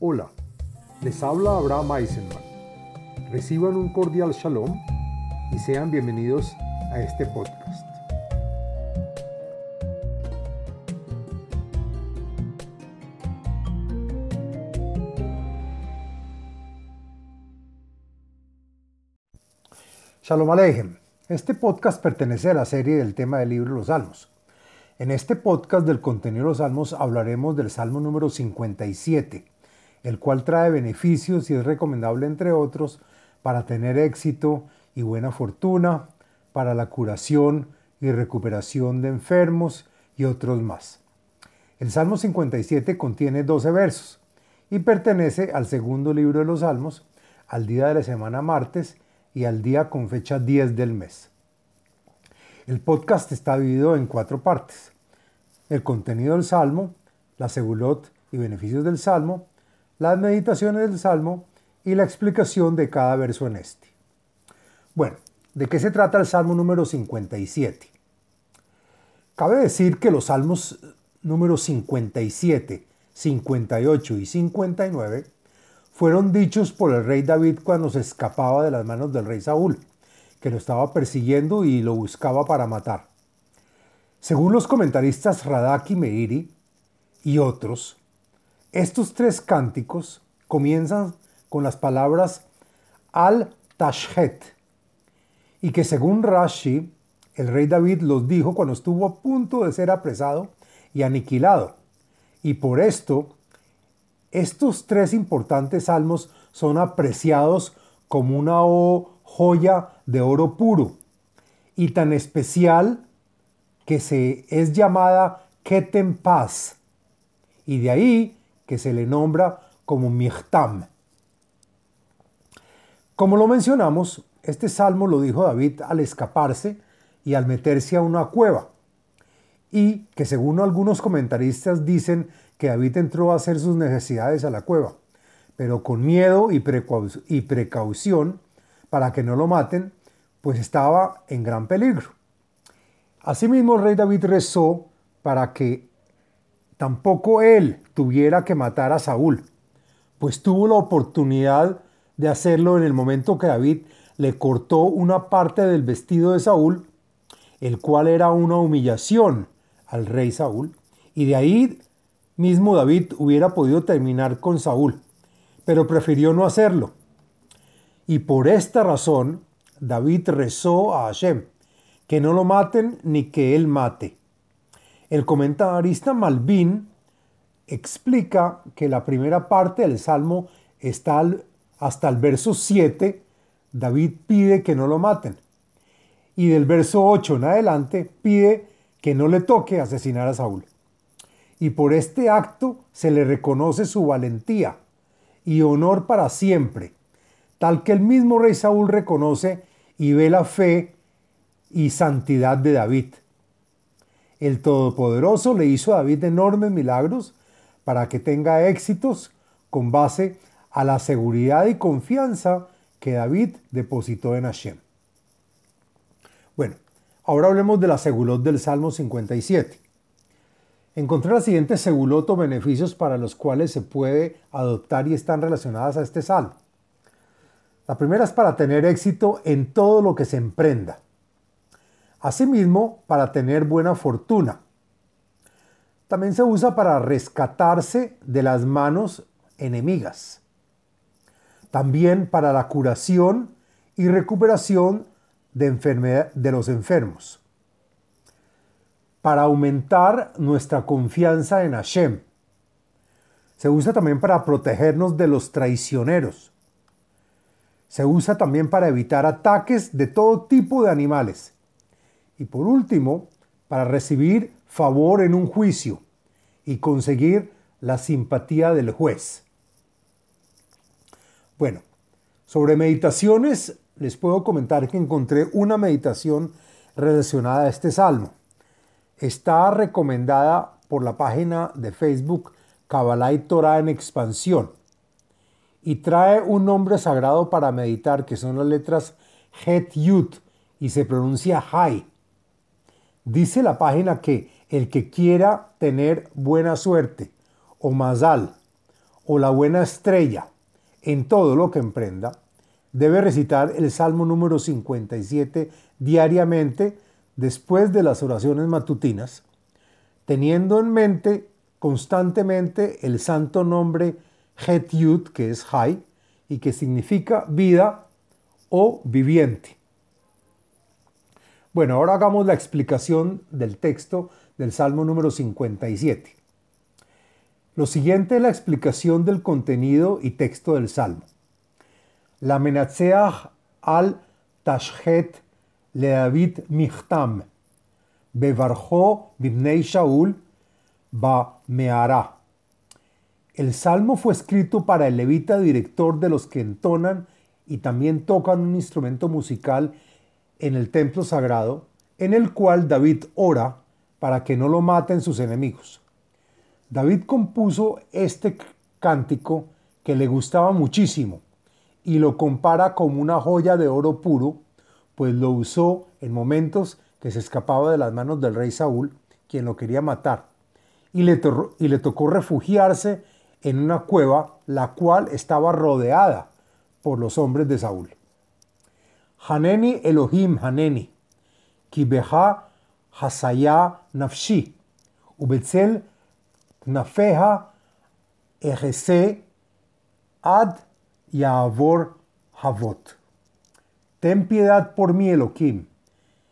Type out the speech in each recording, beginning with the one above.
Hola, les habla Abraham Eisenman. Reciban un cordial shalom y sean bienvenidos a este podcast. Shalom Aleichem. Este podcast pertenece a la serie del tema del libro los Salmos. En este podcast del contenido de los Salmos hablaremos del Salmo número 57, el cual trae beneficios y es recomendable, entre otros, para tener éxito y buena fortuna, para la curación y recuperación de enfermos y otros más. El Salmo 57 contiene 12 versos y pertenece al segundo libro de los Salmos, al día de la semana martes y al día con fecha 10 del mes. El podcast está dividido en cuatro partes. El contenido del Salmo, la segulot y beneficios del Salmo, las meditaciones del Salmo y la explicación de cada verso en este. Bueno, ¿de qué se trata el Salmo número 57? Cabe decir que los Salmos números 57, 58 y 59 fueron dichos por el rey David cuando se escapaba de las manos del rey Saúl, que lo estaba persiguiendo y lo buscaba para matar. Según los comentaristas Radak y Meiri y otros, estos tres cánticos comienzan con las palabras al-Tashhet y que según Rashi, el rey David los dijo cuando estuvo a punto de ser apresado y aniquilado. Y por esto, estos tres importantes salmos son apreciados como una joya de oro puro y tan especial que se es llamada Ketem Paz y de ahí que se le nombra como Michtam. Como lo mencionamos, este salmo lo dijo David al escaparse y al meterse a una cueva, y que según algunos comentaristas dicen que David entró a hacer sus necesidades a la cueva, pero con miedo y, y precaución para que no lo maten, pues estaba en gran peligro. Asimismo, el rey David rezó para que tampoco él tuviera que matar a Saúl, pues tuvo la oportunidad de hacerlo en el momento que David le cortó una parte del vestido de Saúl, el cual era una humillación al rey Saúl, y de ahí mismo David hubiera podido terminar con Saúl, pero prefirió no hacerlo. Y por esta razón, David rezó a Hashem, que no lo maten ni que él mate. El comentarista Malvin explica que la primera parte del Salmo está hasta el verso 7, David pide que no lo maten. Y del verso 8 en adelante pide que no le toque asesinar a Saúl. Y por este acto se le reconoce su valentía y honor para siempre, tal que el mismo rey Saúl reconoce y ve la fe y santidad de David. El Todopoderoso le hizo a David enormes milagros para que tenga éxitos con base a la seguridad y confianza que David depositó en Hashem. Bueno, ahora hablemos de la segulot del Salmo 57. Encontré la siguiente segulot o beneficios para los cuales se puede adoptar y están relacionadas a este salmo. La primera es para tener éxito en todo lo que se emprenda. Asimismo, para tener buena fortuna. También se usa para rescatarse de las manos enemigas. También para la curación y recuperación de, de los enfermos. Para aumentar nuestra confianza en Hashem. Se usa también para protegernos de los traicioneros. Se usa también para evitar ataques de todo tipo de animales y por último, para recibir favor en un juicio y conseguir la simpatía del juez. Bueno, sobre meditaciones les puedo comentar que encontré una meditación relacionada a este salmo. Está recomendada por la página de Facebook Kabbalah y Torah en expansión y trae un nombre sagrado para meditar que son las letras Het Yud y se pronuncia Hai. Dice la página que el que quiera tener buena suerte, o mazal, o la buena estrella en todo lo que emprenda, debe recitar el Salmo número 57 diariamente después de las oraciones matutinas, teniendo en mente constantemente el santo nombre Het Yud, que es Hay, y que significa vida o viviente. Bueno, ahora hagamos la explicación del texto del Salmo número 57. Lo siguiente es la explicación del contenido y texto del Salmo. La menatzeach al tashhet le David michtam, bevarjo bibnei Shaul ba meara. El salmo fue escrito para el levita director de los que entonan y también tocan un instrumento musical en el templo sagrado, en el cual David ora para que no lo maten sus enemigos. David compuso este cántico que le gustaba muchísimo y lo compara como una joya de oro puro, pues lo usó en momentos que se escapaba de las manos del rey Saúl, quien lo quería matar, y le, y le tocó refugiarse en una cueva, la cual estaba rodeada por los hombres de Saúl. Haneni Elohim Haneni, Kibeha Hasaya Nafshi, Ubetzel Nafeja Ejese Ad Yavor Havot. Ten piedad por mí, Elohim,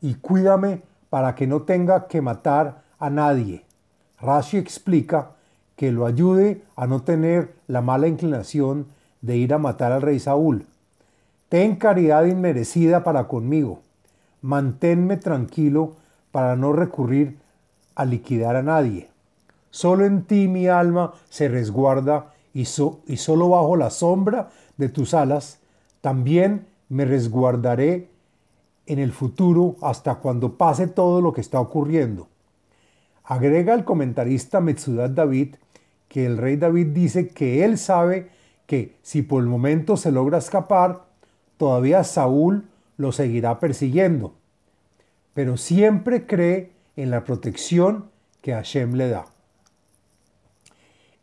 y cuídame para que no tenga que matar a nadie. Rashi explica que lo ayude a no tener la mala inclinación de ir a matar al rey Saúl. Ten caridad inmerecida para conmigo. Manténme tranquilo para no recurrir a liquidar a nadie. Solo en ti mi alma se resguarda y, y solo bajo la sombra de tus alas también me resguardaré en el futuro hasta cuando pase todo lo que está ocurriendo. Agrega el comentarista Metzudat David que el rey David dice que él sabe que si por el momento se logra escapar, todavía Saúl lo seguirá persiguiendo, pero siempre cree en la protección que Hashem le da.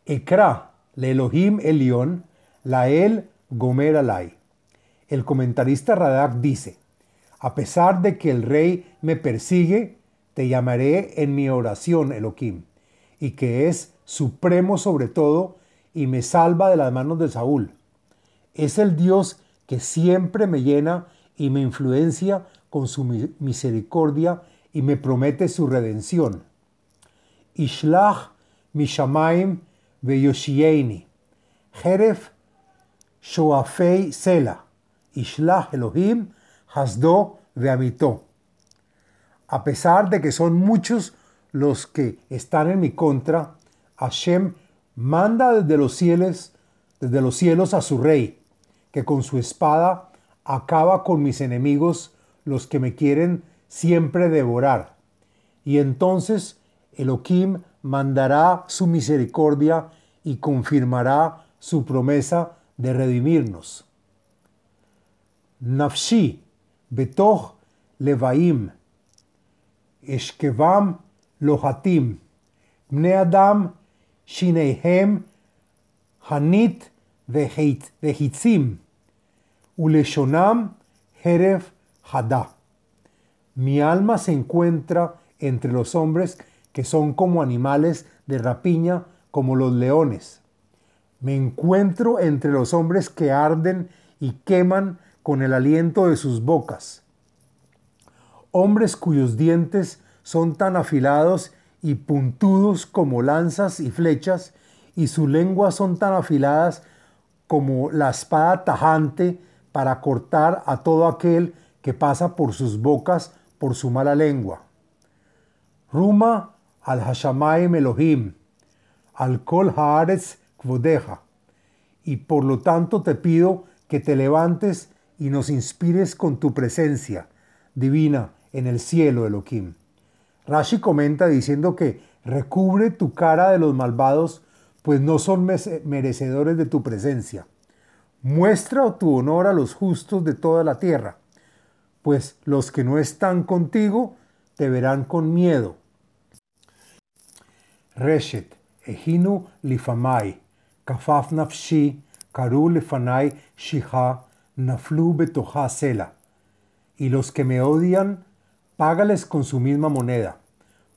Ekra, le Elohim Elión, la el Gomer Alay. El comentarista Radak dice, a pesar de que el rey me persigue, te llamaré en mi oración Elohim, y que es supremo sobre todo y me salva de las manos de Saúl. Es el Dios que siempre me llena y me influencia con su misericordia y me promete su redención. Ishlach Mishamaim Veyoshieni, Jeref Shoafei Sela, Ishlach Elohim Hasdo Veamito. A pesar de que son muchos los que están en mi contra, Hashem manda desde los cielos, desde los cielos a su rey, que con su espada acaba con mis enemigos, los que me quieren siempre devorar. Y entonces Elohim mandará su misericordia y confirmará su promesa de redimirnos. Nafshi, betoch levaim, eshkevam lohatim, bne adam shineihem hanit vehitzim, uleshonam heref hada. Mi alma se encuentra entre los hombres que son como animales de rapiña, como los leones. Me encuentro entre los hombres que arden y queman con el aliento de sus bocas. Hombres cuyos dientes son tan afilados y puntudos como lanzas y flechas, y sus lenguas son tan afiladas como la espada tajante para cortar a todo aquel que pasa por sus bocas por su mala lengua. Ruma al Hashamayim Elohim, al Kol Haaretz Kvodeja, y por lo tanto te pido que te levantes y nos inspires con tu presencia divina en el cielo, Elohim. Rashi comenta diciendo que recubre tu cara de los malvados, pues no son merecedores de tu presencia. Muestra tu honor a los justos de toda la tierra, pues los que no están contigo te verán con miedo Reshet, Ejinu Lifamai, kafaf nafshi, karu lefanai shiha, naflu betoha sela. Y los que me odian, págales con su misma moneda,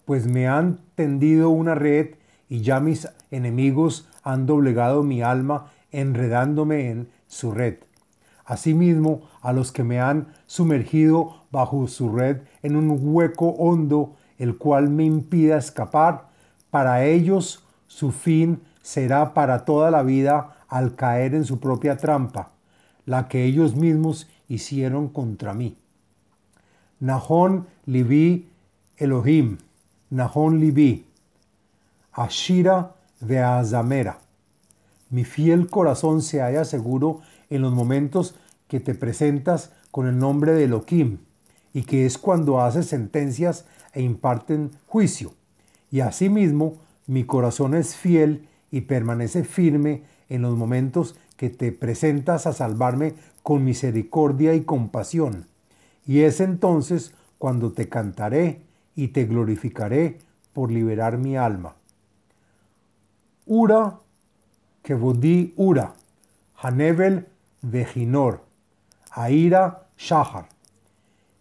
pues me han tendido una red y ya mis enemigos han doblegado mi alma enredándome en su red. Asimismo, a los que me han sumergido bajo su red en un hueco hondo, el cual me impida escapar, para ellos su fin será para toda la vida al caer en su propia trampa, la que ellos mismos hicieron contra mí. Nahon libi Elohim, Nahon libi, Ashira de Azamera. Mi fiel corazón se halla seguro en los momentos que te presentas con el nombre de Elohim, y que es cuando haces sentencias e imparten juicio. Y asimismo, mi corazón es fiel y permanece firme en los momentos que te presentas a salvarme con misericordia y compasión. Y es entonces cuando te cantaré y te glorificaré por liberar mi alma. Ura, Kevodí Ura, Hanevel Vejinor, Aira Shahar.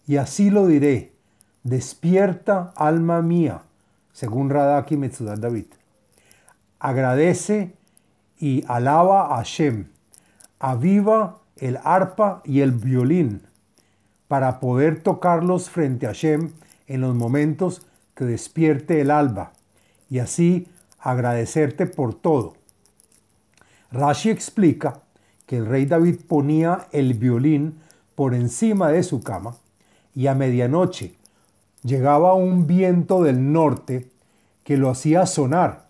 Y así lo diré, despierta alma mía, según Radaki Metzudat David. Agradece y alaba a Hashem, aviva el arpa y el violín, para poder tocarlos frente a Hashem en los momentos que despierte el alba, y así agradecerte por todo. Rashi explica que el rey David ponía el violín por encima de su cama y a medianoche llegaba un viento del norte que lo hacía sonar.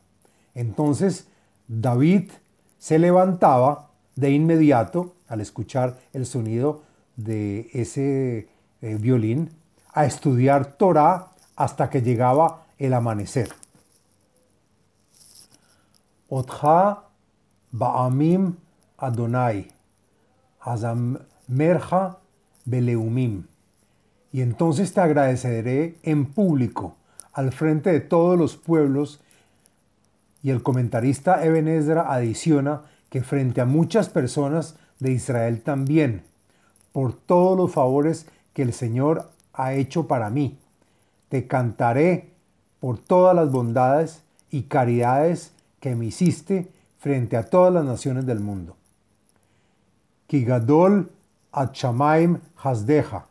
Entonces David se levantaba de inmediato al escuchar el sonido de ese eh, violín a estudiar Torah hasta que llegaba el amanecer. Otja ba'amim Adonai, Azamerja Beleumim. Y entonces te agradeceré en público, al frente de todos los pueblos. Y el comentarista Eben adiciona que frente a muchas personas de Israel también, por todos los favores que el Señor ha hecho para mí. Te cantaré por todas las bondades y caridades que me hiciste frente a todas las naciones del mundo. Kigadol at Shamaim Hasdeja,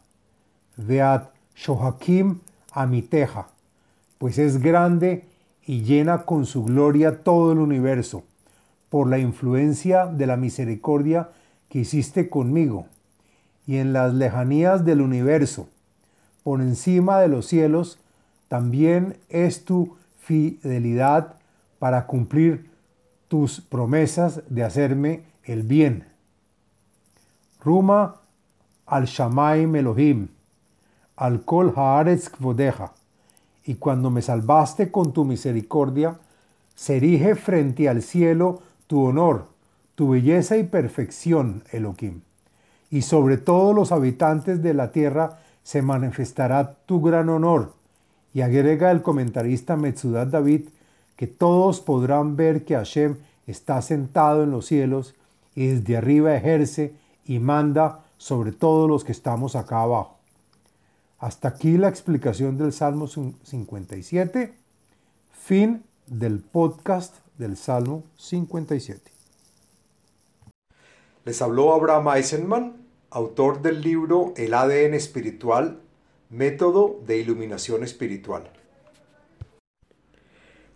Veat Shohakim Amiteja, pues es grande y llena con su gloria todo el universo, por la influencia de la misericordia que hiciste conmigo, y en las lejanías del universo, por encima de los cielos, también es tu fidelidad para cumplir tus promesas de hacerme el bien. Ruma al Shamaim Elohim, al Kol Haaretz Kvodeja, y cuando me salvaste con tu misericordia, se erige frente al cielo tu honor, tu belleza y perfección, Elohim. Y sobre todos los habitantes de la tierra se manifestará tu gran honor. Y agrega el comentarista Metzudat David que todos podrán ver que Hashem está sentado en los cielos y desde arriba ejerce y manda sobre todos los que estamos acá abajo. Hasta aquí la explicación del Salmo 57. Fin del podcast del Salmo 57. Les habló Abraham Eisenman, autor del libro El ADN espiritual, método de iluminación espiritual.